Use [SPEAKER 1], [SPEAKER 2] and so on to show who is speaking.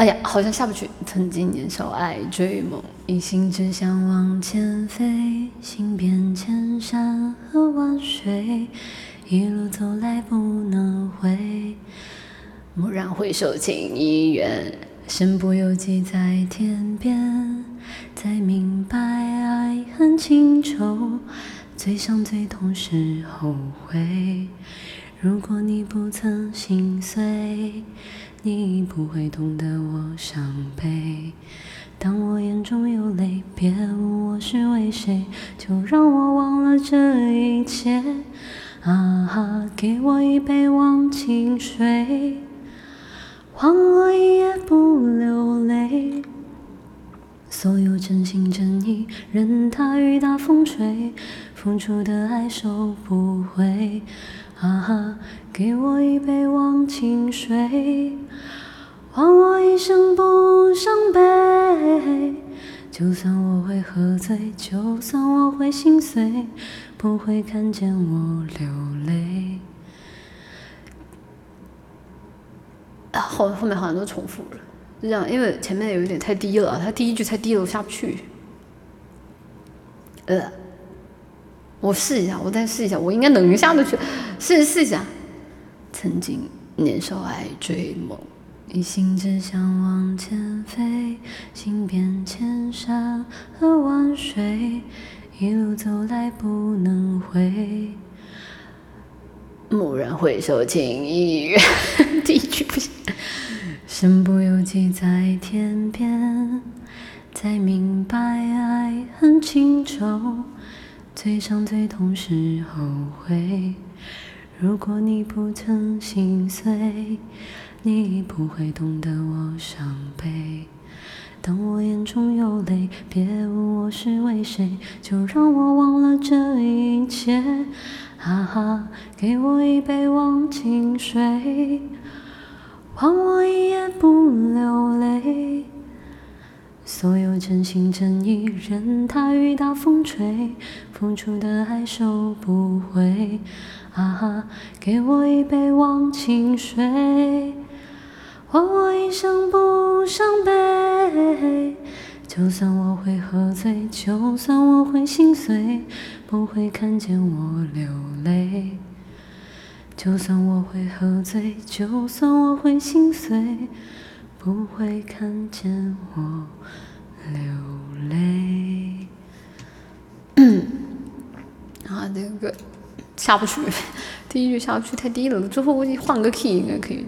[SPEAKER 1] 哎呀，好像下不去。曾经年少爱追梦，一心只想往前飞，行遍千山和万水，一路走来不能回。蓦然回首，情已远，身不由己在天边，才明白爱恨情仇，最伤最痛是后悔。如果你不曾心碎。你不会懂得我伤悲。当我眼中有泪，别问我是为谁，就让我忘了这一切。啊哈，给我一杯忘情水，换我一夜不流泪。所有真心真意，任它雨打风吹，付出的爱收不回。啊哈，给我一杯忘情水，换我一生不伤悲。就算我会喝醉，就算我会心碎，不会看见我流泪。后后面好像都重复了，是这样，因为前面有一点太低了，它第一句太低了，我下不去。呃。我试一下，我再试一下，我应该能下得去，试试一下。曾经年少爱追梦，一心只想往前飞，行遍千山和万水，一路走来不能回。蓦然回首，情已远。第一句不行。身不由己在天边，才明白爱恨情仇。最伤最痛是后悔。如果你不曾心碎，你不会懂得我伤悲。当我眼中有泪，别问我是为谁，就让我忘了这一切。哈哈，给我一杯忘情水，换我一夜不流泪。所有真心真意，任它雨打风吹，付出的爱收不回。啊哈，给我一杯忘情水，换我一生不伤悲。就算我会喝醉，就算我会心碎，不会看见我流泪。就算我会喝醉，就算我会心碎。不会看见我流泪。嗯啊，这个下不去，第一句下不去太低了，最后估计换个 key 应该可以。